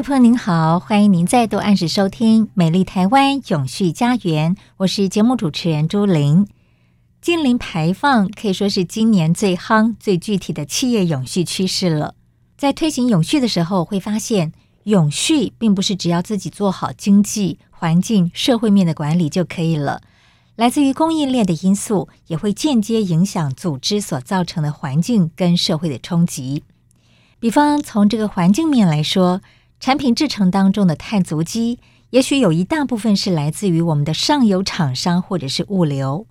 位朋友您好，欢迎您再度按时收听《美丽台湾永续家园》，我是节目主持人朱玲。净零排放可以说是今年最夯、最具体的企业永续趋势了。在推行永续的时候，会发现永续并不是只要自己做好经济、环境、社会面的管理就可以了，来自于供应链的因素也会间接影响组织所造成的环境跟社会的冲击。比方从这个环境面来说。产品制成当中的碳足迹，也许有一大部分是来自于我们的上游厂商或者是物流。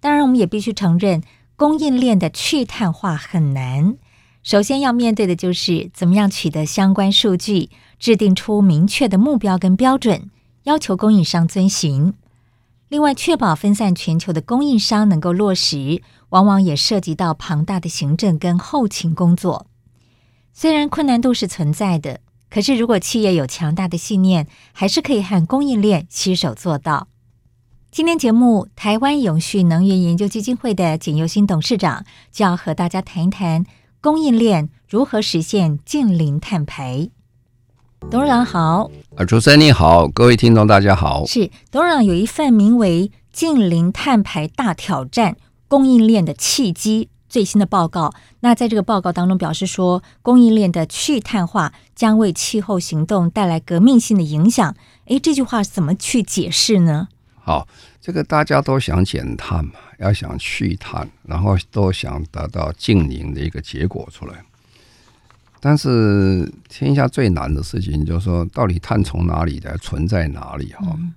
当然，我们也必须承认，供应链的去碳化很难。首先要面对的就是怎么样取得相关数据，制定出明确的目标跟标准，要求供应商遵循。另外，确保分散全球的供应商能够落实，往往也涉及到庞大的行政跟后勤工作。虽然困难度是存在的。可是，如果企业有强大的信念，还是可以和供应链携手做到。今天节目，台湾永续能源研究基金会的简尤新董事长就要和大家谈一谈供应链如何实现近零碳排。董事长好，啊，主持人你好，各位听众大家好。是董事长有一份名为《近零碳排大挑战：供应链的契机》。最新的报告，那在这个报告当中表示说，供应链的去碳化将为气候行动带来革命性的影响。诶，这句话怎么去解释呢？好，这个大家都想减碳嘛，要想去碳，然后都想得到净零的一个结果出来。但是天下最难的事情就是说，到底碳从哪里来，存在哪里？哈、嗯。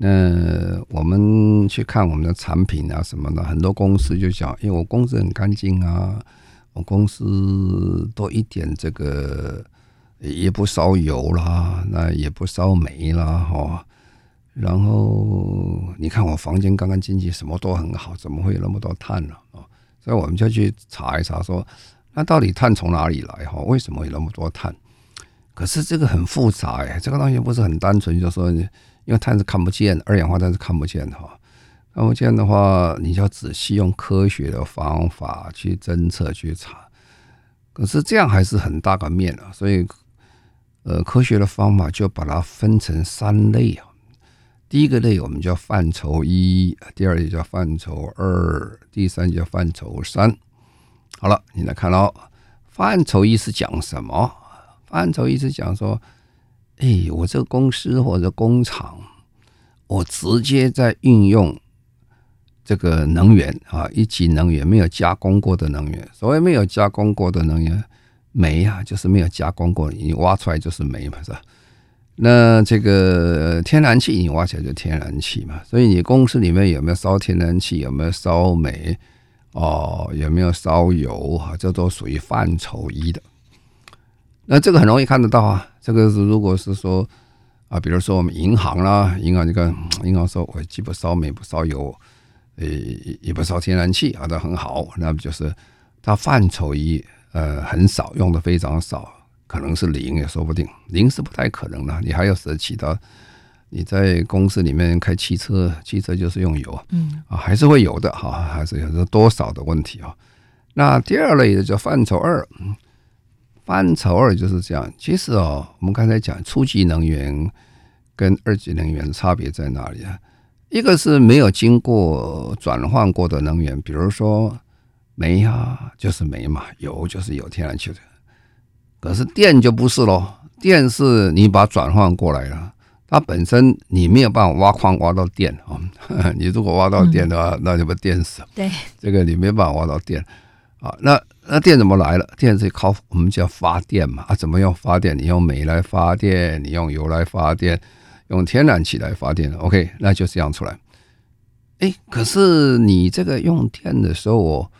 那我们去看我们的产品啊什么的，很多公司就讲，因为我公司很干净啊，我公司多一点这个也不烧油啦，那也不烧煤啦，哈。然后你看我房间干干净净，什么都很好，怎么会有那么多碳呢？啊，所以我们就去查一查，说那到底碳从哪里来？哈，为什么有那么多碳？可是这个很复杂哎，这个东西不是很单纯，就说。因为碳是看不见，二氧化碳是看不见的哈。看不见的话，你就要仔细用科学的方法去侦测、去查。可是这样还是很大个面啊，所以，呃，科学的方法就把它分成三类啊。第一个类我们叫范畴一，第二类叫范畴二，第三叫范畴三。好了，你来看喽。范畴一是讲什么？范畴一是讲说。哎，我这个公司或者工厂，我直接在运用这个能源啊，一级能源没有加工过的能源。所谓没有加工过的能源，煤啊，就是没有加工过，你挖出来就是煤嘛，是吧？那这个天然气你挖起来就天然气嘛。所以你公司里面有没有烧天然气，有没有烧煤，哦，有没有烧油啊？这都属于范畴一的。那这个很容易看得到啊。这个是如果是说啊，比如说我们银行啦，银行这个银行说，我既不烧煤不烧油，呃也不烧天然气，啊，都很好。那么就是它范畴一，呃，很少用的非常少，可能是零也说不定。零是不太可能的，你还要涉及到你在公司里面开汽车，汽车就是用油，嗯啊，还是会有的哈，还是有多少的问题啊。那第二类的叫范畴二。范畴二就是这样。其实哦，我们刚才讲初级能源跟二级能源差别在哪里啊？一个是没有经过转换过的能源，比如说煤啊，就是煤嘛；油就是有天然气的。可是电就不是喽，电是你把转换过来了，它本身你没有办法挖矿挖到电啊，你如果挖到电的话，那就被电死。对，这个你没办法挖到电啊。那那电怎么来了？电是靠我们叫发电嘛啊？怎么用发电？你用煤来发电，你用油来发电，用天然气来发电。OK，那就这样出来。哎，可是你这个用电的时候，我。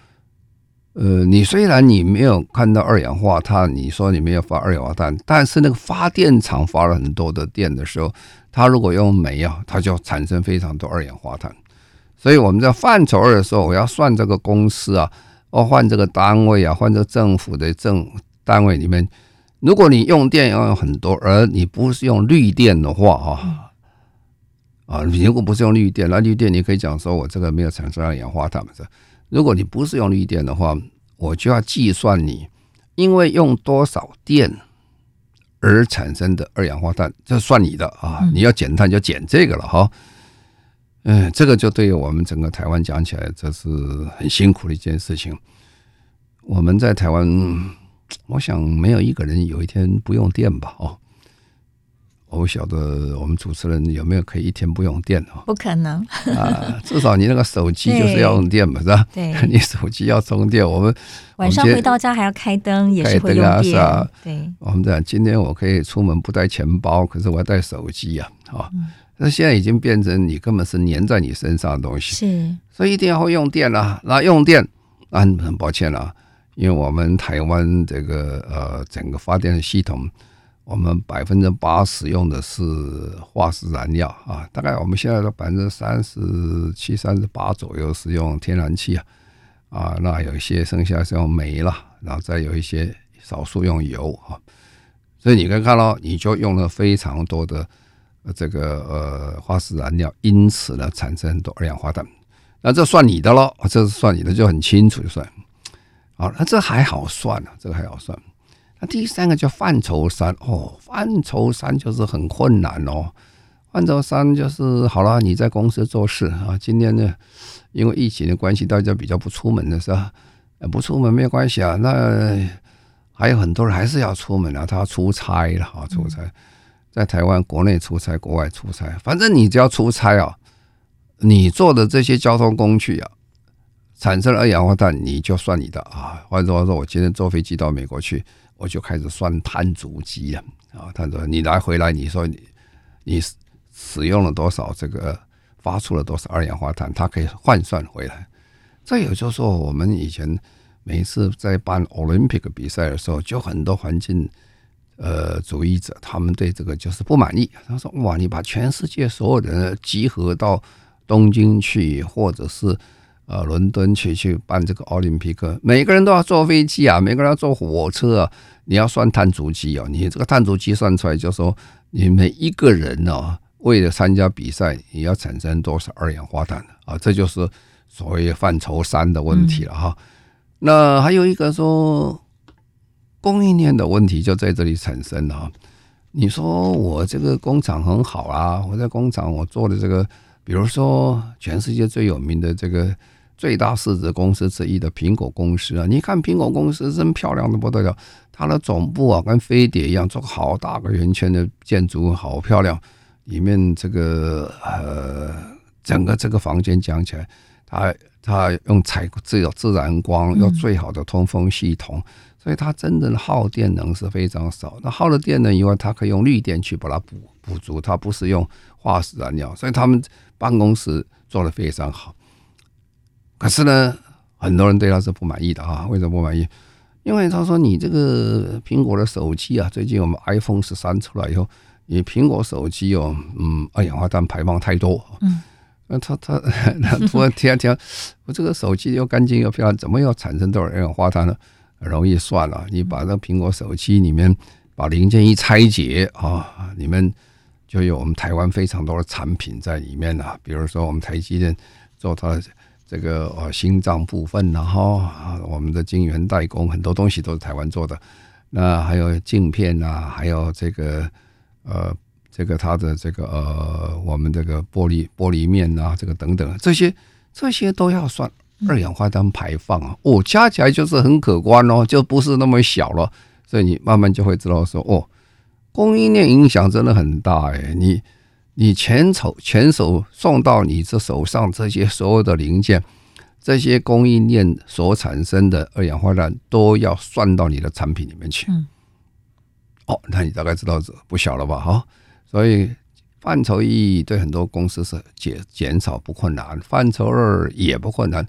呃，你虽然你没有看到二氧化碳，你说你没有发二氧化碳，但是那个发电厂发了很多的电的时候，它如果用煤啊，它就产生非常多二氧化碳。所以我们在范畴二的时候，我要算这个公司啊，或换这个单位啊，换这个政府的政单位里面，如果你用电要用很多，而你不是用绿电的话，哈，啊，你如果不是用绿电，那绿电你可以讲说我这个没有产生二氧化碳嘛，是。如果你不是用绿电的话，我就要计算你因为用多少电而产生的二氧化碳，这算你的啊！你要减碳就减这个了哈。嗯，这个就对于我们整个台湾讲起来，这是很辛苦的一件事情。我们在台湾，我想没有一个人有一天不用电吧？哦。我不晓得我们主持人有没有可以一天不用电哦？不可能啊！至少你那个手机就是要用电嘛，是吧？对，你手机要充电。我们晚上回到家还要开灯，也是会用电。是啊，对。我们讲今天我可以出门不带钱包，可是我要带手机呀，啊！那现在已经变成你根本是粘在你身上的东西，是。所以一定要会用电啊！那用电，啊，很抱歉了，因为我们台湾这个呃整个发电的系统。我们百分之八十用的是化石燃料啊，大概我们现在的百分之三十七、三十八左右是用天然气啊，啊，那有一些剩下是用煤了，然后再有一些少数用油啊，所以你可以看到，你就用了非常多的这个呃化石燃料，因此呢产生很多二氧化碳，那这算你的咯，这是算你的就很清楚就算，好，那这还好算啊，这个还好算。那第三个叫范畴三哦，范畴三就是很困难哦。范畴三就是好了，你在公司做事啊，今天呢，因为疫情的关系，大家比较不出门的是吧？不出门没有关系啊。那还有很多人还是要出门啊，他要出差了啊，出差，在台湾国内出差，国外出差，反正你只要出差啊，你坐的这些交通工具啊，产生了二氧化碳，你就算你的啊。换句话说，我今天坐飞机到美国去。我就开始算碳足迹了啊！他说：“你来回来，你说你你使用了多少这个，发出了多少二氧化碳，它可以换算回来。这也就是说，我们以前每次在办奥林匹克比赛的时候，就很多环境呃主义者，他们对这个就是不满意。他说：‘哇，你把全世界所有人集合到东京去，或者是……’呃，伦敦去去办这个奥林匹克，每个人都要坐飞机啊，每个人要坐火车啊，你要算碳足迹哦。你这个碳足迹算出来，就说你每一个人呢，为了参加比赛，你要产生多少二氧化碳啊？这就是所谓范畴三的问题了哈。那还有一个说供应链的问题就在这里产生了。你说我这个工厂很好啊，我在工厂我做的这个，比如说全世界最有名的这个。最大市值公司之一的苹果公司啊，你看苹果公司真漂亮的不得了，它的总部啊跟飞碟一样，做个好大个圆圈的建筑，好漂亮。里面这个呃，整个这个房间讲起来，它它用采自有自然光，用最好的通风系统，所以它真正的耗电能是非常少。那耗了电能以外，它可以用绿电去把它补补足，它不是用化石燃料，所以他们办公室做的非常好。可是呢，很多人对他是不满意的啊。为什么不满意？因为他说你这个苹果的手机啊，最近我们 iPhone 十三出来以后，你苹果手机哦，嗯，二氧化碳排放太多。嗯，那他他他突然听听，我这个手机又干净又漂亮，怎么又产生多少二氧化碳呢？很容易算了，你把那苹果手机里面把零件一拆解啊，里面就有我们台湾非常多的产品在里面了，比如说我们台积电做它。这个呃心脏部分，然后，我们的晶圆代工很多东西都是台湾做的。那还有镜片啊，还有这个呃，这个它的这个呃，我们这个玻璃玻璃面啊，这个等等，这些这些都要算二氧化碳排放啊。哦，加起来就是很可观哦，就不是那么小了。所以你慢慢就会知道说，哦，供应链影响真的很大哎。你你前手前手送到你这手上这些所有的零件，这些供应链所产生的二氧化碳都要算到你的产品里面去。嗯，哦，那你大概知道这不小了吧？哈，所以范畴一对很多公司是减减少不困难，范畴二也不困难，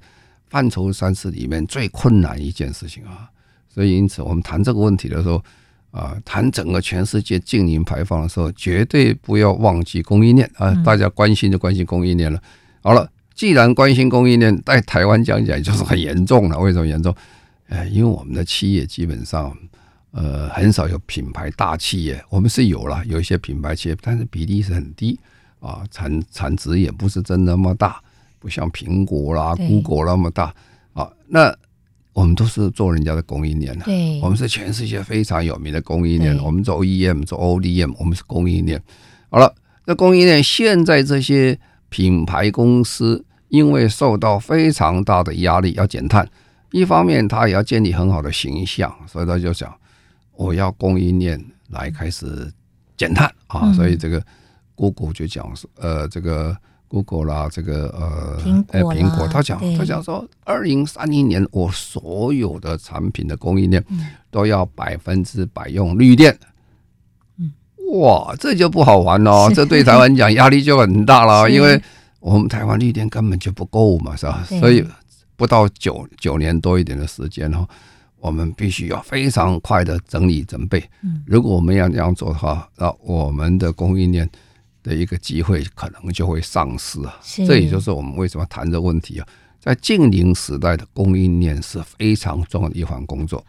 范畴三是里面最困难一件事情啊。所以因此我们谈这个问题的时候。啊，谈整个全世界净零排放的时候，绝对不要忘记供应链啊！大家关心就关心供应链了。好了，既然关心供应链，在台湾讲起来就是很严重了。为什么严重？呃，因为我们的企业基本上，呃，很少有品牌大企业。我们是有了有一些品牌企业，但是比例是很低啊，产产值也不是真那么大，不像苹果啦、Google 那么大啊。那我们都是做人家的供应链的，对，我们是全世界非常有名的供应链。我们做 OEM，做 ODM，我们是供应链。好了，那供应链现在这些品牌公司，因为受到非常大的压力，要减碳，一方面他也要建立很好的形象，所以他就想，我要供应链来开始减碳啊。所以这个 Google 就讲说，呃，这个。Google 啦，这个呃，苹果，苹果，他讲，他讲说，二零三零年我所有的产品的供应链都要百分之百用绿电。哇，这就不好玩了，这对台湾讲压力就很大了，因为我们台湾绿电根本就不够嘛，是吧？所以不到九九年多一点的时间哈，我们必须要非常快的整理准备。如果我们要这样做的话，那我们的供应链。的一个机会可能就会丧失啊，这也就是我们为什么谈这个问题啊。在近零时代的供应链是非常重要的一环工作。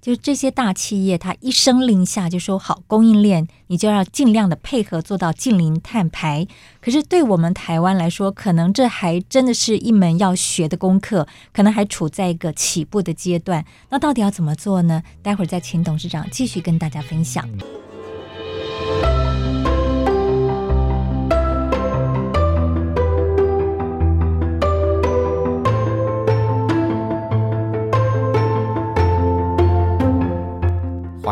就这些大企业，他一声令下就说好，供应链你就要尽量的配合做到近零碳排。可是对我们台湾来说，可能这还真的是一门要学的功课，可能还处在一个起步的阶段。那到底要怎么做呢？待会儿再请董事长继续跟大家分享。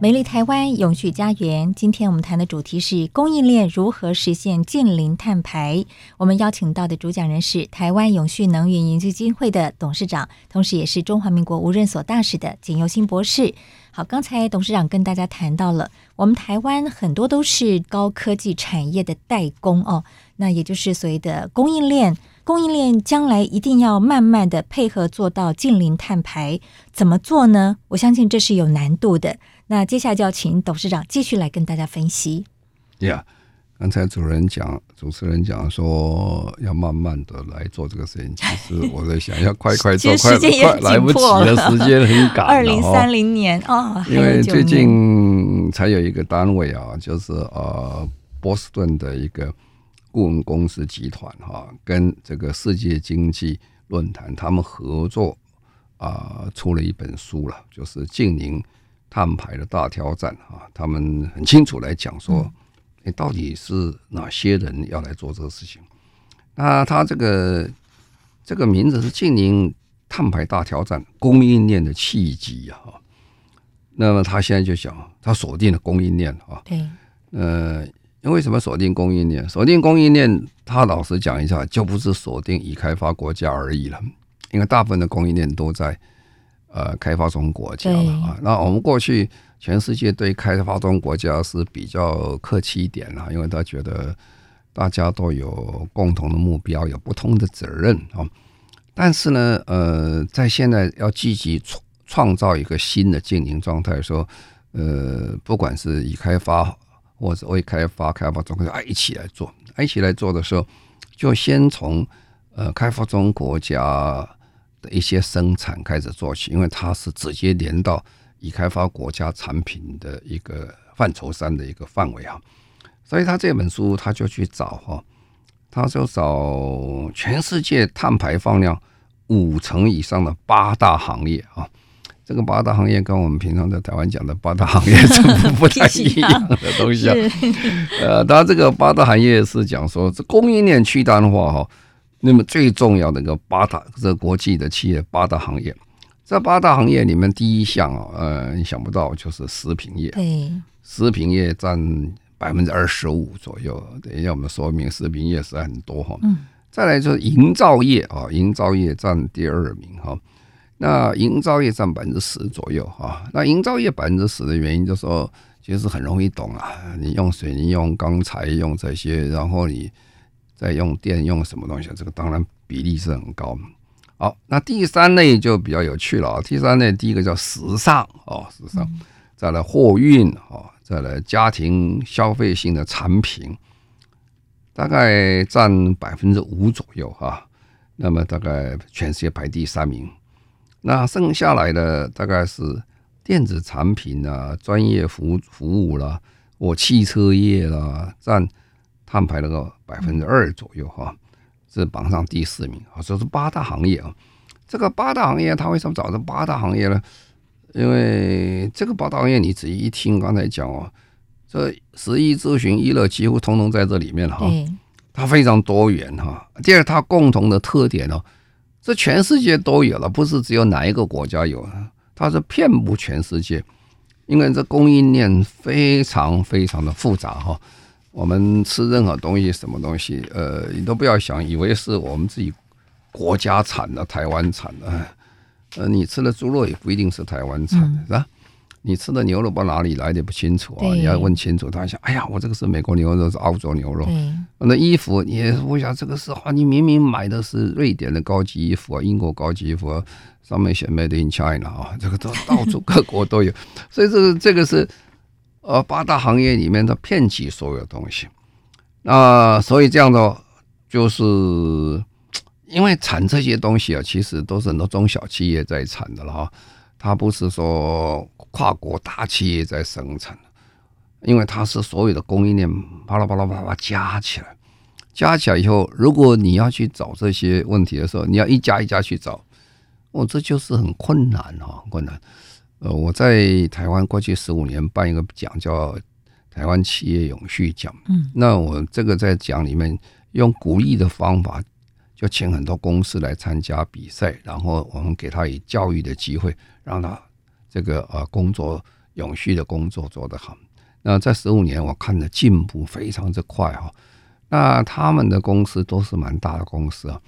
美丽台湾永续家园，今天我们谈的主题是供应链如何实现近零碳排。我们邀请到的主讲人是台湾永续能源研究基金会的董事长，同时也是中华民国无任所大使的简尤新博士。好，刚才董事长跟大家谈到了，我们台湾很多都是高科技产业的代工哦，那也就是所谓的供应链。供应链将来一定要慢慢的配合做到近零碳排，怎么做呢？我相信这是有难度的。那接下来就要请董事长继续来跟大家分析。呀，刚才主人讲，主持人讲说要慢慢的来做这个事情，其实我在想要快快做，快快来不及了，时间很赶。二零三零年哦，因为最近才有一个单位啊，就是呃波士顿的一个顾问公司集团哈，跟这个世界经济论坛他们合作啊，出了一本书了，就是净零。碳排的大挑战啊，他们很清楚来讲说，你到底是哪些人要来做这个事情？那他这个这个名字是“净零碳排大挑战”供应链的契机啊。那么他现在就想，他锁定了供应链啊。对。呃，因为什么锁定供应链？锁定供应链，他老实讲一下，就不是锁定已开发国家而已了，因为大部分的供应链都在。呃，开发中国家了啊。那我们过去全世界对开发中国家是比较客气一点啦，因为他觉得大家都有共同的目标，有不同的责任啊。但是呢，呃，在现在要积极创创造一个新的经营状态，说，呃，不管是已开发或者未开发、开发中国家，一起来做，一起来做的时候，就先从呃开发中国家。的一些生产开始做起，因为它是直接连到已开发国家产品的一个范畴三的一个范围啊，所以他这本书他就去找哈，他就找全世界碳排放量五成以上的八大行业啊，这个八大行业跟我们平常在台湾讲的八大行业是不太一样的东西啊。呃，他这个八大行业是讲说这供应链去单化哈，那么最重要的一个八大这个国际的企业八大行业，这八大行业里面第一项啊，呃，你想不到就是食品业，对，食品业占百分之二十五左右。等一下我们说明食品业是很多哈。嗯。再来就是营造业啊，营造业占第二名哈。那营造业占百分之十左右哈。那营造业百分之十的原因，就是说其实很容易懂啊。你用水泥、用钢材、用这些，然后你再用电、用什么东西，这个当然比例是很高。好，那第三类就比较有趣了啊。第三类第一个叫时尚哦，时尚，再来货运哦，再来家庭消费性的产品。大概占百分之五左右哈，那么大概全世界排第三名。那剩下来的大概是电子产品啊、专业服服务啦、或汽车业啦，占他们排了个百分之二左右哈，是榜上第四名啊。这是八大行业啊。这个八大行业，它为什么找这八大行业呢？因为这个八大行业，你仔细一听刚才讲哦。这十一咨询娱乐几乎通通在这里面了哈，它非常多元哈。第二，它共同的特点呢，这全世界都有了，不是只有哪一个国家有，它是遍布全世界。因为这供应链非常非常的复杂哈。我们吃任何东西，什么东西，呃，你都不要想以为是我们自己国家产的、台湾产的，呃，你吃的猪肉也不一定是台湾产的，是吧？你吃的牛肉不哪里来的不清楚啊？你要问清楚。他想，哎呀，我这个是美国牛肉，是澳洲牛肉。那衣服你也我想这个是啊，你明明买的是瑞典的高级衣服啊，英国高级衣服啊，上面写 Made in China 啊，这个都到处各国都有。所以这个这个是呃八大行业里面的遍及所有东西。那所以这样的就是因为产这些东西啊，其实都是很多中小企业在产的了哈。它不是说跨国大企业在生产，因为它是所有的供应链巴拉巴拉巴拉加起来，加起来以后，如果你要去找这些问题的时候，你要一家一家去找，哦，这就是很困难哈，困难。呃，我在台湾过去十五年办一个奖，叫台湾企业永续奖。嗯，那我这个在奖里面用鼓励的方法。就请很多公司来参加比赛，然后我们给他以教育的机会，让他这个呃工作永续的工作做得好。那在十五年我看的进步非常之快哈。那他们的公司都是蛮大的公司啊，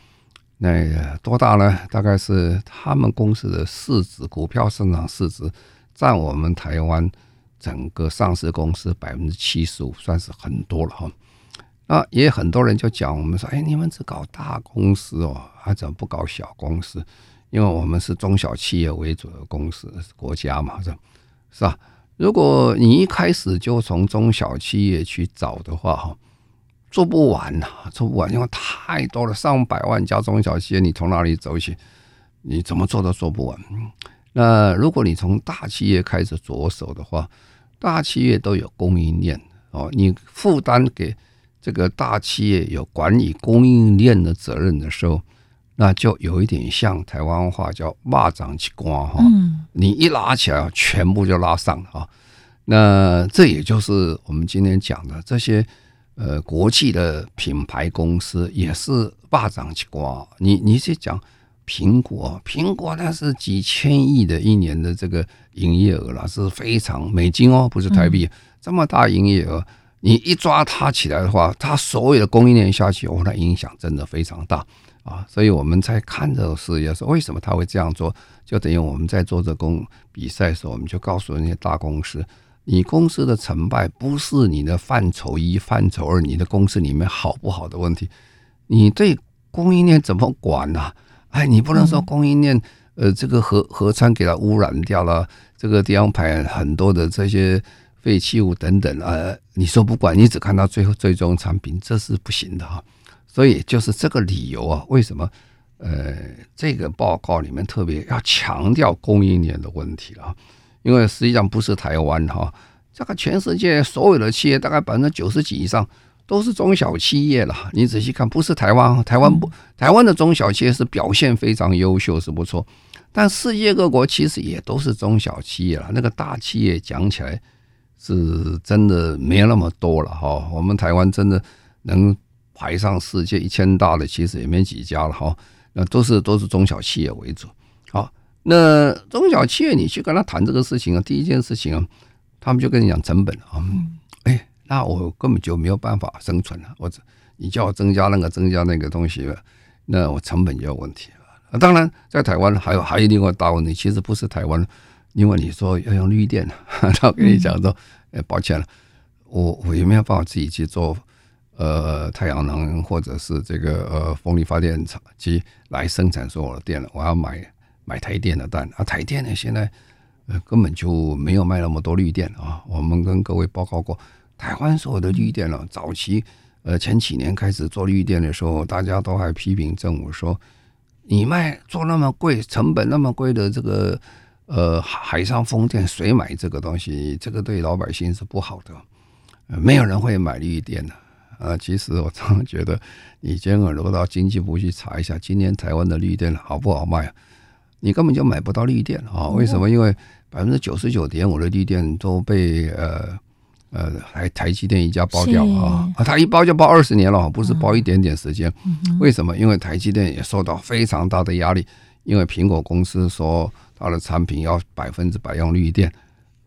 那多大呢？大概是他们公司的市值，股票市场市值占我们台湾整个上市公司百分之七十五，算是很多了哈。啊，也很多人就讲我们说，哎，你们只搞大公司哦，还怎么不搞小公司？因为我们是中小企业为主的公司，国家嘛，是是吧？如果你一开始就从中小企业去找的话，哈，做不完呐，做不完，因为太多了，上百万家中小企业，你从哪里走起？你怎么做都做不完。那如果你从大企业开始着手的话，大企业都有供应链哦，你负担给。这个大企业有管理供应链的责任的时候，那就有一点像台湾话叫“蚂蚱起瓜”哈，你一拉起来，全部就拉上了哈。那这也就是我们今天讲的这些呃国际的品牌公司也是“霸掌起瓜”。你你去讲苹果，苹果那是几千亿的一年的这个营业额了，是非常美金哦，不是台币，这么大营业额。你一抓它起来的话，它所有的供应链下去，哦，那影响真的非常大啊！所以我们在看这个事业是为什么他会这样做，就等于我们在做这工比赛的时候，我们就告诉那些大公司，你公司的成败不是你的范畴一、范畴二，你的公司里面好不好的问题，你对供应链怎么管呢？哎，你不能说供应链，呃，这个核核酸给它污染掉了，这个地方排很多的这些。废弃物等等呃，你说不管，你只看到最后最终产品，这是不行的哈。所以就是这个理由啊，为什么呃这个报告里面特别要强调供应链的问题啊？因为实际上不是台湾哈，这个全世界所有的企业大概百分之九十几以上都是中小企业了。你仔细看，不是台湾，台湾不台湾的中小企业是表现非常优秀，是不错。但世界各国其实也都是中小企业了，那个大企业讲起来是真的没有那么多了哈。我们台湾真的能排上世界一千大的，其实也没几家了哈。那都是都是中小企业为主。好，那中小企业你去跟他谈这个事情啊，第一件事情啊，他们就跟你讲成本啊，哎，那我根本就没有办法生存了。或者你叫我增加那个增加那个东西，那我成本就有问题了。当然，在台湾还有还有另外大问题，其实不是台湾，因为你说要用绿电，他跟你讲说，哎，抱歉了，我我也没有办法自己去做，呃，太阳能或者是这个呃风力发电厂机来生产所有的电了，我要买买台电的单啊，台电呢现在呃根本就没有卖那么多绿电啊，我们跟各位报告过，台湾所有的绿电了，早期呃前几年开始做绿电的时候，大家都还批评政府说。你卖做那么贵，成本那么贵的这个呃海上风电，谁买这个东西？这个对老百姓是不好的，没有人会买绿电的。啊，其实我常常觉得，你今天如果到经济部去查一下，今年台湾的绿电好不好卖啊？你根本就买不到绿电啊！为什么？因为百分之九十九点五的绿电都被呃。呃，台台积电一家包掉啊，他一包就包二十年了，不是包一点点时间。为什么？因为台积电也受到非常大的压力，因为苹果公司说它的产品要百分之百用绿电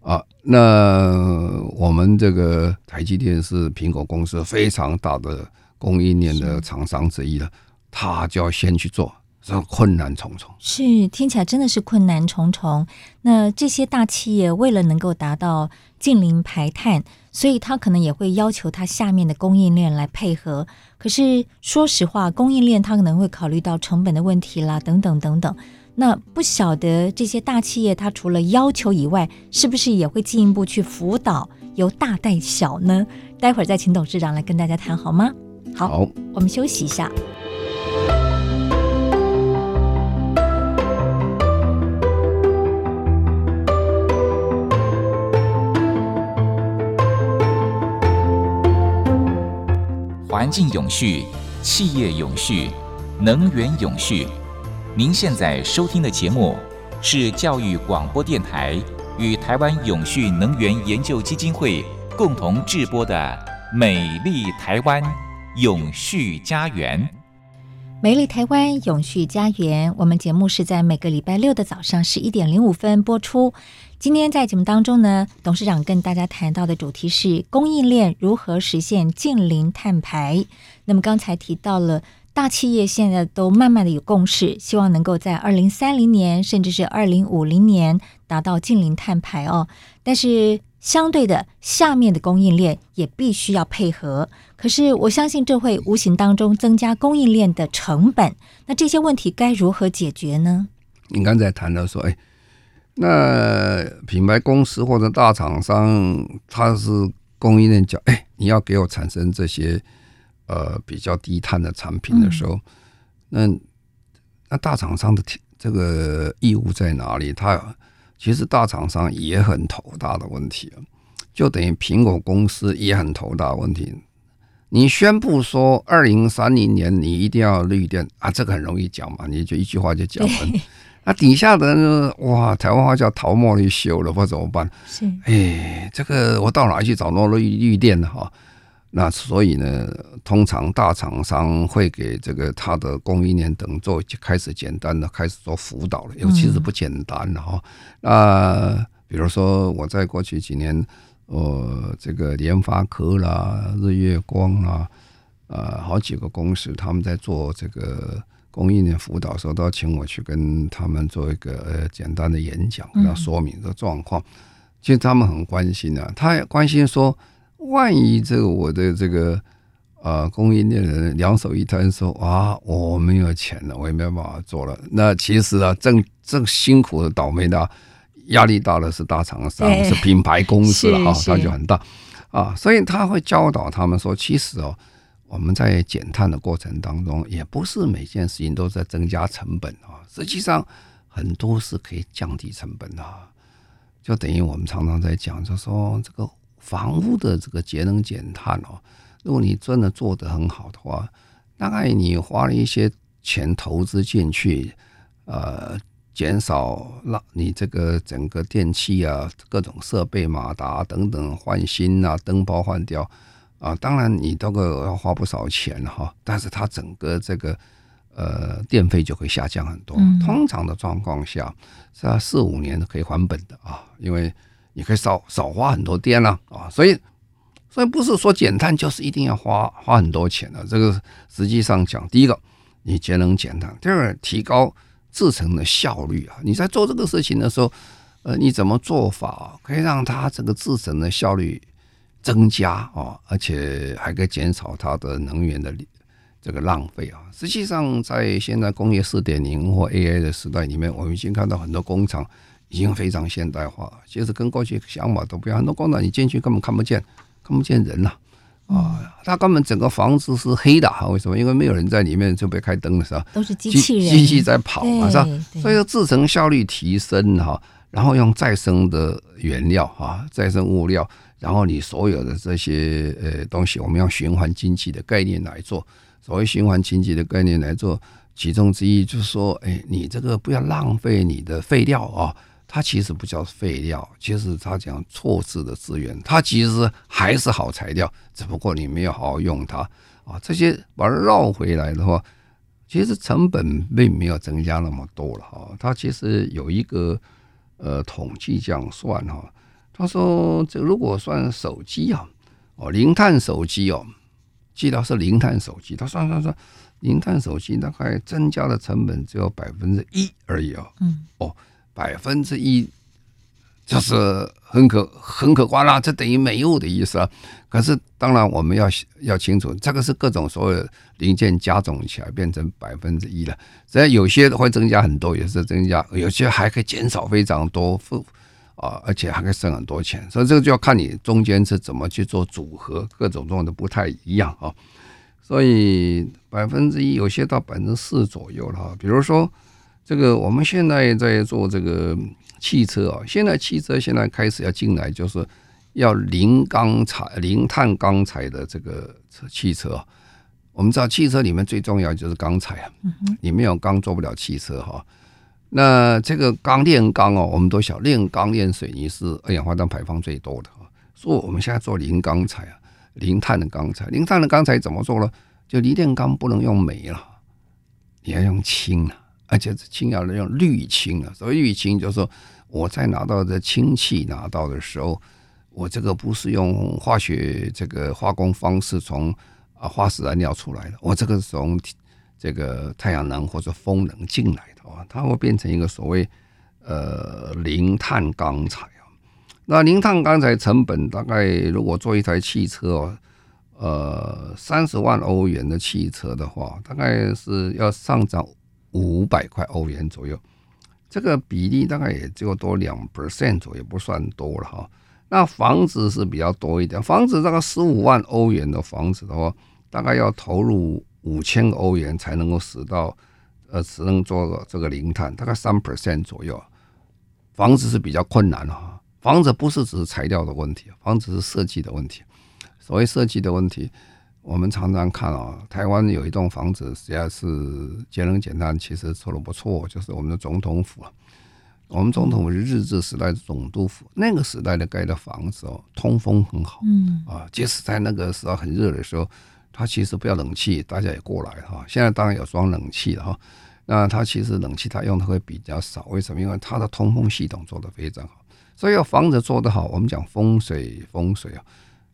啊。那我们这个台积电是苹果公司非常大的供应链的厂商之一了，他就要先去做。这困难重重，是听起来真的是困难重重。那这些大企业为了能够达到近零排碳，所以他可能也会要求它下面的供应链来配合。可是说实话，供应链它可能会考虑到成本的问题啦，等等等等。那不晓得这些大企业，它除了要求以外，是不是也会进一步去辅导，由大带小呢？待会儿再请董事长来跟大家谈好吗？好，好，我们休息一下。环境永续，企业永续，能源永续。您现在收听的节目是教育广播电台与台湾永续能源研究基金会共同制播的《美丽台湾永续家园》。美丽台湾永续家园，我们节目是在每个礼拜六的早上十一点零五分播出。今天在节目当中呢，董事长跟大家谈到的主题是供应链如何实现净零碳排。那么刚才提到了大企业现在都慢慢的有共识，希望能够在二零三零年甚至是二零五零年达到净零碳排哦。但是相对的，下面的供应链也必须要配合。可是我相信这会无形当中增加供应链的成本。那这些问题该如何解决呢？你刚才谈到说，哎。那品牌公司或者大厂商，他是供应链讲，哎，你要给我产生这些呃比较低碳的产品的时候，那那大厂商的这个义务在哪里？他其实大厂商也很头大的问题，就等于苹果公司也很头大的问题。你宣布说二零三零年你一定要绿电啊，这个很容易讲嘛，你就一句话就讲完。那、啊、底下的人哇，台湾话叫桃茉莉修了，不知道怎么办？是，哎，这个我到哪去找那绿绿电呢？哈，那所以呢，通常大厂商会给这个他的供应链等做开始简单的开始做辅导了，尤其是不简单的哈。那、比如说我在过去几年，呃，这个联发科啦、日月光啦，呃，好几个公司他们在做这个。供应链辅导的时候，都要请我去跟他们做一个呃简单的演讲，跟他说明这状况。其实他们很关心啊，他也关心说，万一这个我的这个呃供应链的人两手一摊说啊，我没有钱了，我也没办法做了。那其实啊，正正辛苦的倒霉的压力大的是大厂商，是品牌公司了啊，他就很大啊，所以他会教导他们说，其实哦。我们在减碳的过程当中，也不是每件事情都在增加成本啊，实际上很多是可以降低成本的。就等于我们常常在讲，就说这个房屋的这个节能减碳哦，如果你真的做得很好的话，大概你花了一些钱投资进去，呃，减少让你这个整个电器啊、各种设备、马达等等换新啊，灯泡换掉啊，当然你这个要花不少钱哈，但是它整个这个呃电费就会下降很多。通常的状况下，是要四五年可以还本的啊，因为你可以少少花很多电了啊，所以所以不是说减碳就是一定要花花很多钱的。这个实际上讲，第一个你节能减碳，第二提高。制成的效率啊，你在做这个事情的时候，呃，你怎么做法可以让它这个制成的效率增加啊，而且还可以减少它的能源的这个浪费啊？实际上，在现在工业四点零或 AI 的时代里面，我们已经看到很多工厂已经非常现代化，其实跟过去想法都不一样。很多工厂你进去根本看不见，看不见人呐。啊，它根本整个房子是黑的哈？为什么？因为没有人在里面，就被开灯的时候，都是机器人，机器在跑嘛，是吧？所以说制成效率提升哈，然后用再生的原料哈，再生物料，然后你所有的这些呃东西，我们用循环经济的概念来做。所谓循环经济的概念来做，其中之一就是说，哎，你这个不要浪费你的废料啊。它其实不叫废料，其实它讲错置的资源，它其实还是好材料，只不过你没有好好用它啊。这些把它绕回来的话，其实成本并没有增加那么多了哈。它其实有一个呃统计这样算哈，他说这如果算手机啊，哦零碳手机哦，记得是零碳手机，他算算算，零碳手机大概增加的成本只有百分之一而已哦。嗯哦。百分之一，就是很可很可观啦，这等于没有的意思啊。可是当然我们要要清楚，这个是各种所有零件加总起来变成百分之一了。虽然有些会增加很多，也是增加；有些还可以减少非常多，啊，而且还可以省很多钱。所以这个就要看你中间是怎么去做组合，各种状的不太一样啊。所以百分之一，有些到百分之四左右了哈。比如说。这个我们现在在做这个汽车啊，现在汽车现在开始要进来，就是要零钢材、零碳钢材的这个汽车。我们知道汽车里面最重要就是钢材啊，你没有钢做不了汽车哈。那这个钢炼钢哦，我们都晓炼钢炼水泥是二氧化碳排放最多的啊。所以我们现在做零钢材啊，零碳的钢材，零碳的钢材怎么做呢？就锂电钢不能用煤了，你要用氢了。而且是氢要用氯氢啊，所谓氯氢就是说，我在拿到的氢气拿到的时候，我这个不是用化学这个化工方式从啊化石燃料出来的，我这个是从这个太阳能或者风能进来啊，它会变成一个所谓呃零碳钢材啊。那零碳钢材成本大概如果做一台汽车哦，呃三十万欧元的汽车的话，大概是要上涨。五百块欧元左右，这个比例大概也就多两 percent 左右，不算多了哈。那房子是比较多一点，房子大概十五万欧元的房子的话，大概要投入五千欧元才能够使到，呃，只能做这个零碳，大概三 percent 左右。房子是比较困难的哈，房子不是只是材料的问题，房子是设计的问题。所谓设计的问题。我们常常看啊，台湾有一栋房子，实在是节能减碳，其实做的不错，就是我们的总统府。我们总统府是日治时代的总督府，那个时代的盖的房子哦，通风很好，嗯啊，即使在那个时候很热的时候，它其实不要冷气，大家也过来哈。现在当然有装冷气了哈，那它其实冷气它用的会比较少，为什么？因为它的通风系统做得非常好，所以要房子做得好，我们讲风水风水啊。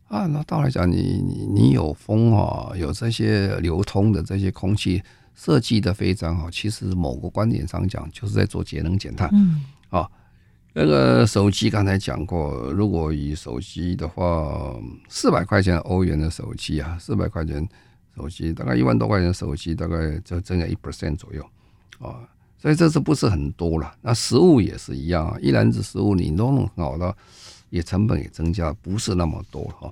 啊，那倒来讲，你你你有风啊，有这些流通的这些空气设计的非常好。其实某个观点上讲，就是在做节能减碳。嗯，啊，那个手机刚才讲过，如果以手机的话，四百块钱欧元的手机啊，四百块钱手机，大概一万多块钱手机，大概就增加一 percent 左右啊。所以这是不是很多了？那食物也是一样啊，一篮子食物你弄弄好了。也成本也增加，不是那么多哈，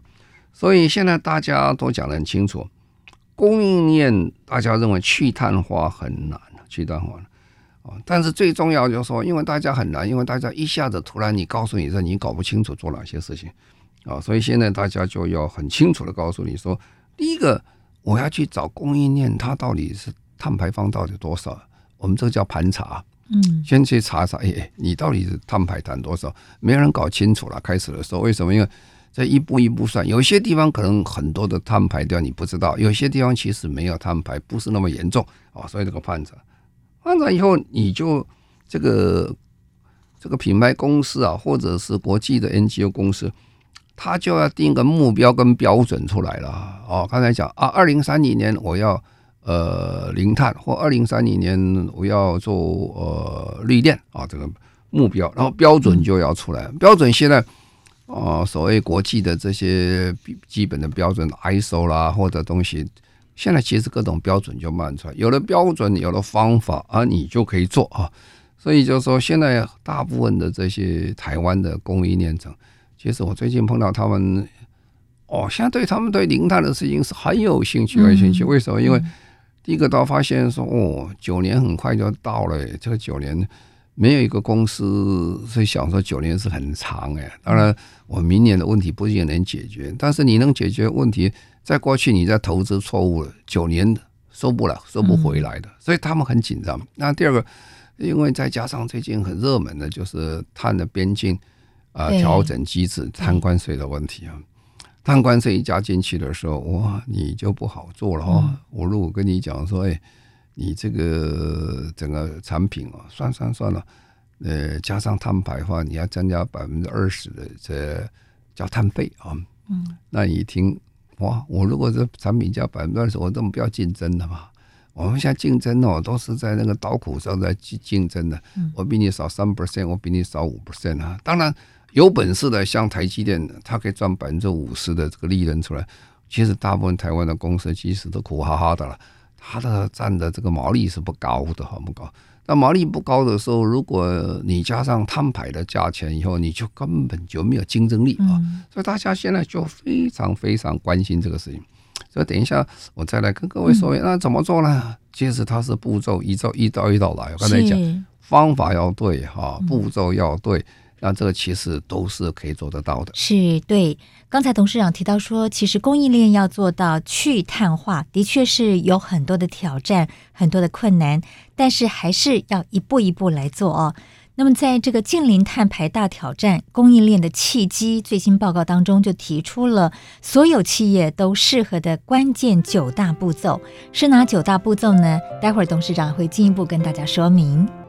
所以现在大家都讲得很清楚，供应链大家认为去碳化很难，去碳化啊，但是最重要就是说，因为大家很难，因为大家一下子突然你告诉你说你搞不清楚做哪些事情啊，所以现在大家就要很清楚的告诉你说，第一个我要去找供应链，它到底是碳排放到底多少，我们这个叫盘查。嗯，先去查查，哎，你到底是碳排谈多少？没有人搞清楚了。开始的时候，为什么？因为这一步一步算，有些地方可能很多的碳排掉你不知道，有些地方其实没有碳排，不是那么严重哦。所以这个判查，判查以后你就这个这个品牌公司啊，或者是国际的 NGO 公司，他就要定个目标跟标准出来了哦。刚才讲啊，二零三零年我要呃零碳，或二零三零年我要做呃绿电啊，这个目标，然后标准就要出来，标准现在。哦，所谓国际的这些基本的标准，ISO 啦或者东西，现在其实各种标准就慢出来，有了标准，有了方法啊，你就可以做啊。所以就是说，现在大部分的这些台湾的供应链层，其实我最近碰到他们，哦，现在对他们对零碳的事情是很有兴趣，很有兴趣。为什么？因为第一个到发现说，哦，九年很快就到了，这个九年。没有一个公司是想说九年是很长哎，当然我明年的问题不一定能解决，但是你能解决问题，在过去你在投资错误了，九年收不了，收不回来的，所以他们很紧张。那第二个，因为再加上最近很热门的就是碳的边境啊调整机制，碳关税的问题啊，碳关税一加进去的时候，哇，你就不好做了哦。我如果跟你讲说，哎。你这个整个产品啊，算算算了，呃，加上碳排放，你要增加百分之二十的这叫碳费啊。嗯，那你一听哇，我如果这产品价百分之二十，我怎么不要竞争的嘛？我们现在竞争哦，都是在那个刀口上在竞竞争的。我比你少三 percent，我比你少五 percent 啊。当然有本事的，像台积电，它可以赚百分之五十的这个利润出来。其实大部分台湾的公司其实都苦哈哈的了。它的占的这个毛利是不高的，很不高。那毛利不高的时候，如果你加上摊牌的价钱以后，你就根本就没有竞争力啊。所以大家现在就非常非常关心这个事情。所以等一下我再来跟各位说，那怎么做呢？其实它是步骤，一照一道一道来。我刚才讲方法要对哈，步骤要对。那这个其实都是可以做得到的。是对。刚才董事长提到说，其实供应链要做到去碳化，的确是有很多的挑战，很多的困难，但是还是要一步一步来做哦。那么，在这个近零碳排大挑战供应链的契机最新报告当中，就提出了所有企业都适合的关键九大步骤，是哪九大步骤呢？待会儿董事长会进一步跟大家说明。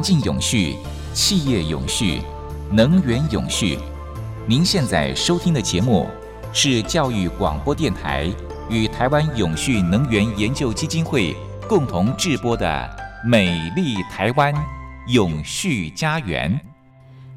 环境永续、企业永续、能源永续。您现在收听的节目是教育广播电台与台湾永续能源研究基金会共同制播的《美丽台湾永续家园》。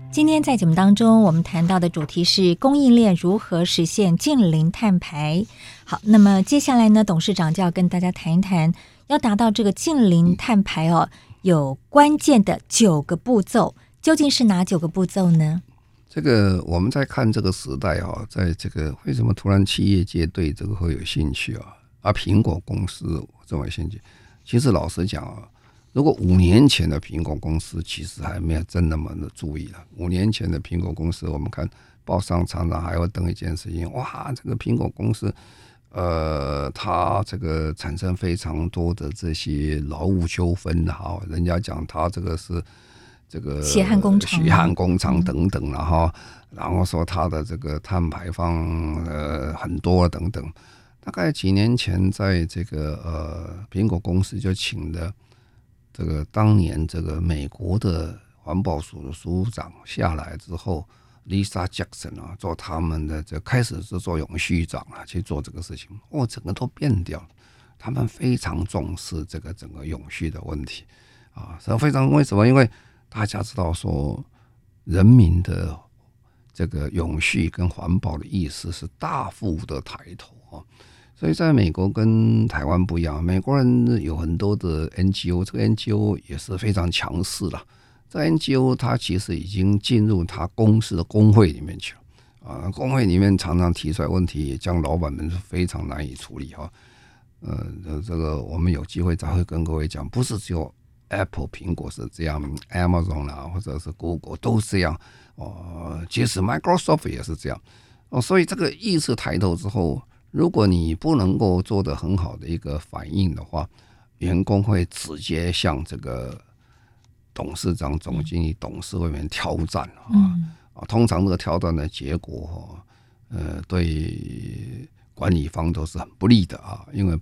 今天在节目当中，我们谈到的主题是供应链如何实现净零碳排。好，那么接下来呢，董事长就要跟大家谈一谈，要达到这个净零碳排哦。有关键的九个步骤，究竟是哪九个步骤呢？这个我们在看这个时代啊，在这个为什么突然企业界对这个会有兴趣啊？而苹果公司这么兴趣，其实老实讲啊，如果五年前的苹果公司其实还没有真那么的注意了。五年前的苹果公司，我们看报上常常还会登一件事情，哇，这个苹果公司。呃，他这个产生非常多的这些劳务纠纷哈，人家讲他这个是这个血汗工厂、血汗工厂等等了哈，然后说他的这个碳排放呃很多等等。大概几年前，在这个呃苹果公司就请的这个当年这个美国的环保署的署长下来之后。Lisa Jackson 啊，做他们的这开始是做永续长啊，去做这个事情，哦，整个都变掉了。他们非常重视这个整个永续的问题啊，所以非常为什么？因为大家知道说，人民的这个永续跟环保的意识是大幅的抬头啊。所以在美国跟台湾不一样，美国人有很多的 NGO，这个 NGO 也是非常强势的。在 NGO，它其实已经进入他公司的工会里面去了啊，工会里面常常提出来问题，也将老板们是非常难以处理哈。呃，这个我们有机会再会跟各位讲，不是只有 Apple 苹果是这样，Amazon 啊，或者是 Google 都是这样。哦，即使 Microsoft 也是这样。哦，所以这个意识抬头之后，如果你不能够做得很好的一个反应的话，员工会直接向这个董事长、总经理、董事会里面挑战啊。啊，通常这个挑战的结果，呃，对管理方都是很不利的啊，因为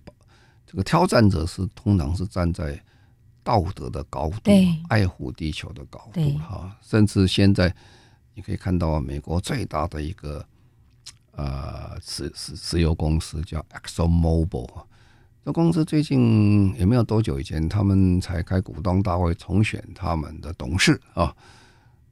这个挑战者是通常是站在道德的高度，爱护地球的高度哈，甚至现在你可以看到美国最大的一个呃石石石油公司叫 Exxon Mobil，这公司最近也没有多久以前，他们才开股东大会重选他们的董事啊。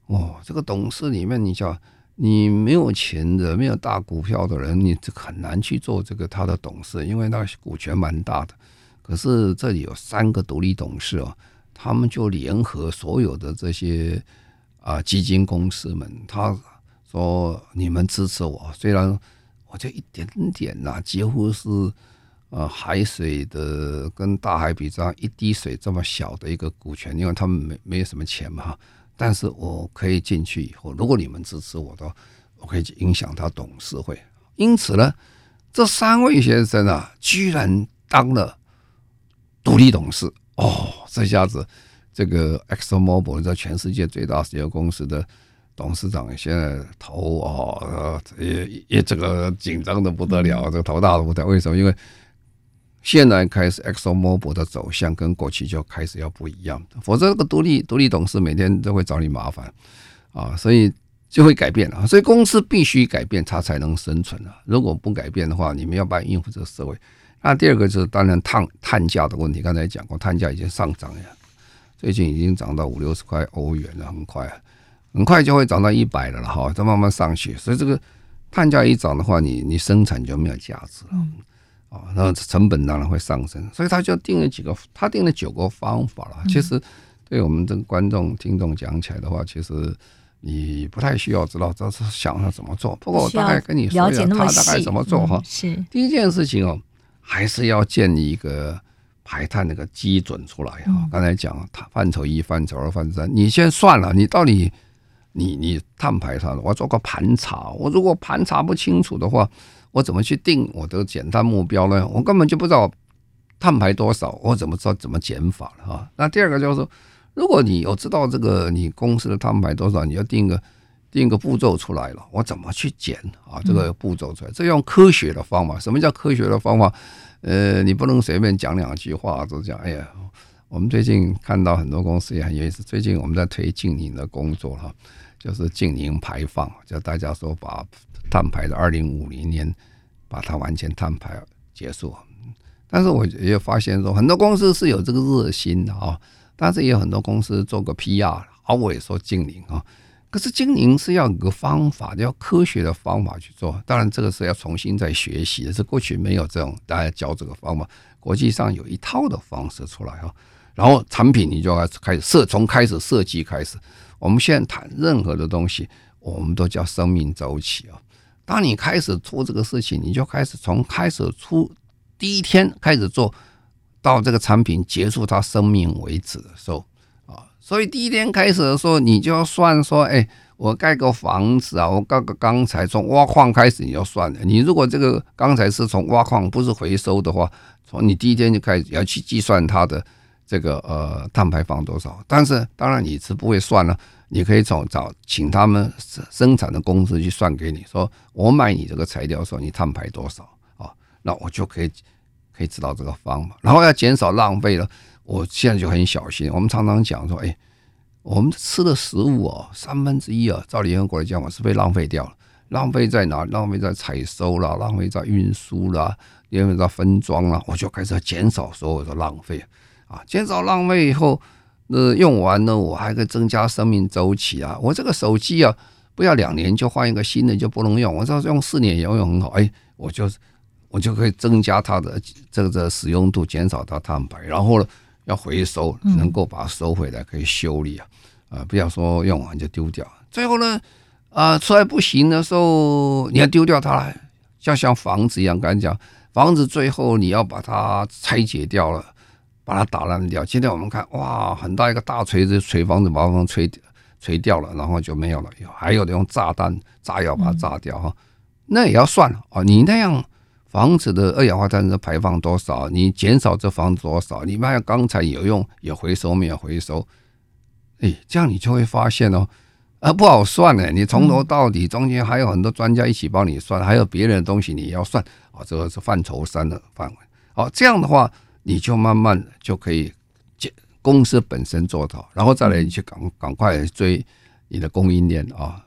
哦，这个董事里面，你叫你没有钱的、没有大股票的人，你这很难去做这个他的董事，因为那股权蛮大的。可是这里有三个独立董事哦，他们就联合所有的这些啊基金公司们，他说：“你们支持我，虽然我就一点点呐，几乎是呃海水的跟大海比这样一滴水这么小的一个股权，因为他们没没有什么钱嘛。”但是我可以进去以后，如果你们支持我的话，我可以影响他董事会。因此呢，这三位先生啊，居然当了独立董事哦！这下子，这个 ExxonMobil 在全世界最大石油公司的董事长，现在头哦也也这个紧张的不得了，这个头大的不得了。为什么？因为现在开始，ExxonMobil 的走向跟过去就开始要不一样，否则这个独立独立董事每天都会找你麻烦啊，所以就会改变了。所以公司必须改变，它才能生存啊。如果不改变的话，你没有办法应付这个社会。那第二个就是当然碳碳价的问题，刚才讲过，碳价已经上涨了，最近已经涨到五六十块欧元了，很快，很快就会涨到一百了了哈，再慢慢上去。所以这个碳价一涨的话，你你生产就没有价值了。啊，那成本当然会上升，所以他就定了几个，他定了九个方法了。其实，对我们这个观众听众讲起来的话，其实你不太需要知道这是想要怎么做。不过我大概跟你说一下，他大概怎么做哈。是第一件事情哦，还是要建立一个排碳那个基准出来哈。刚才讲范畴一、范畴二、范畴三，你先算了，你到底你你碳排它，我做个盘查，我如果盘查不清楚的话。我怎么去定我的减碳目标呢？我根本就不知道碳排多少，我怎么知道怎么减法了哈？那第二个就是说，如果你有知道这个你公司的碳排多少，你要定个定个步骤出来了，我怎么去减啊？这个步骤出来，这用科学的方法。什么叫科学的方法？呃，你不能随便讲两句话就讲。哎呀，我们最近看到很多公司也很有意思。最近我们在推净零的工作哈，就是净零排放，就大家说把。碳排的二零五零年，把它完全碳排结束。但是我也发现说，很多公司是有这个热心的啊，但是也有很多公司做个 PR，啊，我也说经营啊。可是经营是要有个方法，要科学的方法去做。当然，这个是要重新再学习，是过去没有这种大家教这个方法。国际上有一套的方式出来啊，然后产品你就要开始设，从开始设计开始。我们现在谈任何的东西，我们都叫生命周期啊。当你开始做这个事情，你就开始从开始出第一天开始做到这个产品结束它生命为止的时候啊，所以第一天开始的时候，你就要算说，哎，我盖个房子啊，我盖个钢材，从挖矿开始你要算的。你如果这个钢材是从挖矿不是回收的话，从你第一天就开始要去计算它的这个呃碳排放多少。但是当然你是不会算了。你可以从找请他们生生产的公司去算给你，说我买你这个材料，的时候你碳排多少啊？那我就可以可以知道这个方法，然后要减少浪费了。我现在就很小心。我们常常讲说，哎，我们吃的食物哦，三分之一啊，照联合国来讲，我是被浪费掉了。浪费在哪？浪费在采收啦，浪费在运输啦，浪费在分装啦。我就开始减少所有的浪费啊，减少浪费以后。呃，用完了我还可以增加生命周期啊！我这个手机啊，不要两年就换一个新的就不能用，我这用四年也用很好，哎，我就我就可以增加它的这个这使用度，减少它碳排，然后呢，要回收，能够把它收回来，可以修理啊，啊，不要说用完就丢掉。最后呢，啊，出来不行的时候，你要丢掉它来，就像房子一样，刚才讲房子最后你要把它拆解掉了。把它打烂掉。今天我们看，哇，很大一个大锤子锤房子，把风吹锤掉了，然后就没有了。还有的用炸弹炸药把它炸掉哈，那也要算啊。你那样房子的二氧化碳的排放多少？你减少这房子多少？你卖钢材有用有回收没有回收？哎，这样你就会发现哦。啊，不好算呢。你从头到底中间还有很多专家一起帮你算，还有别人的东西你要算啊。这个是范畴三的范围。好，这样的话你就慢慢就可以，公司本身做到，然后再来你去赶赶快追你的供应链啊。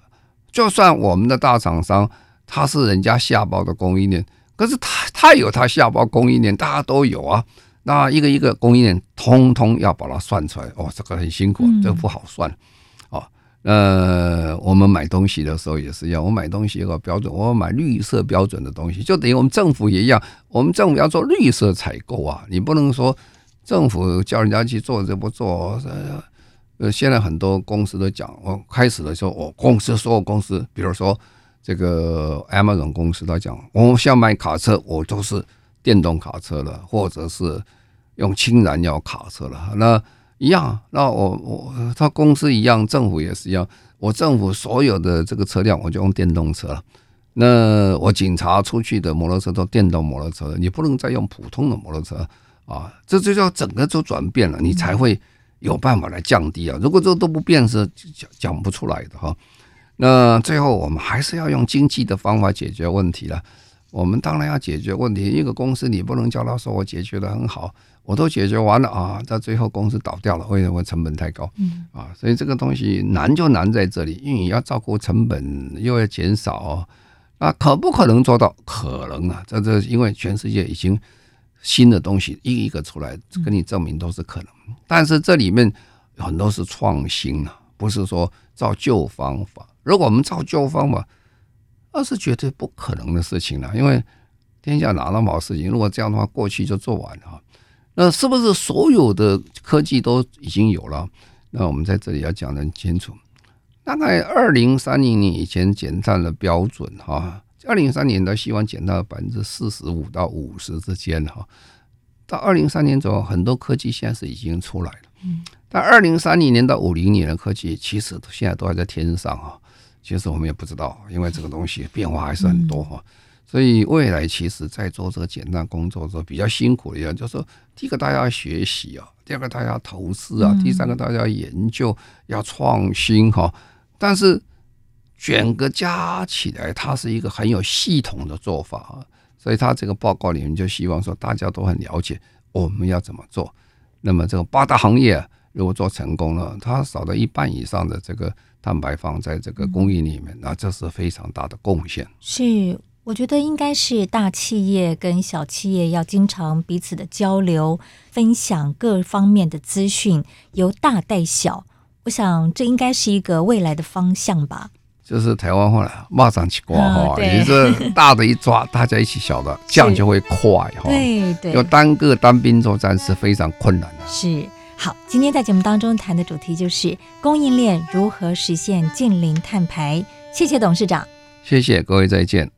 就算我们的大厂商他是人家下包的供应链，可是他他有他下包供应链，大家都有啊。那一个一个供应链通通要把它算出来，哦，这个很辛苦，这个不好算。呃，我们买东西的时候也是一样，我买东西有个标准，我买绿色标准的东西，就等于我们政府也一样，我们政府要做绿色采购啊，你不能说政府叫人家去做就不做。呃，现在很多公司都讲，我开始的时候，我公司所有公司，比如说这个 Amazon 公司，他讲，我想买卡车，我都是电动卡车了，或者是用氢燃料卡车了，那。一样，那我我他公司一样，政府也是一样。我政府所有的这个车辆，我就用电动车了。那我警察出去的摩托车都电动摩托车，你不能再用普通的摩托车啊！这就叫整个都转变了，你才会有办法来降低啊。如果这都不变，是讲讲不出来的哈。那最后我们还是要用经济的方法解决问题了。我们当然要解决问题，一个公司你不能叫他说我解决的很好。我都解决完了啊，到最后公司倒掉了，为什么成本太高？嗯啊，所以这个东西难就难在这里，因为你要照顾成本，又要减少，那，可不可能做到？可能啊，这这因为全世界已经新的东西一个一个出来，跟你证明都是可能。但是这里面很多是创新啊，不是说照旧方法。如果我们照旧方法，那是绝对不可能的事情了，因为天下哪那么好事情？如果这样的话，过去就做完了。那是不是所有的科技都已经有了？那我们在这里要讲得很清楚。大概二零三零年以前减碳的标准哈，二零三年都希望减到百分之四十五到五十之间哈。到二零三年左右，很多科技现在是已经出来了。嗯。但二零三零年到五零年的科技，其实现在都还在天上哈。其实我们也不知道，因为这个东西变化还是很多哈。所以未来其实，在做这个减碳工作的时候，比较辛苦的一样，就是说，第一个大家要学习啊，第二个大家要投资啊，第三个大家要研究、要创新哈。但是，整个加起来，它是一个很有系统的做法啊。所以，他这个报告里面就希望说，大家都很了解我们要怎么做。那么，这个八大行业如果做成功了，它少了一半以上的这个蛋白放在这个工艺里面，那这是非常大的贡献。是。我觉得应该是大企业跟小企业要经常彼此的交流，分享各方面的资讯，由大带小。我想这应该是一个未来的方向吧。就是台湾话了，马上去挂哈，你这大的一抓，大家一起小的，这样就会快哈。对对，要单个单兵作战是非常困难的。是。好，今天在节目当中谈的主题就是供应链如何实现近零碳排。谢谢董事长，谢谢各位，再见。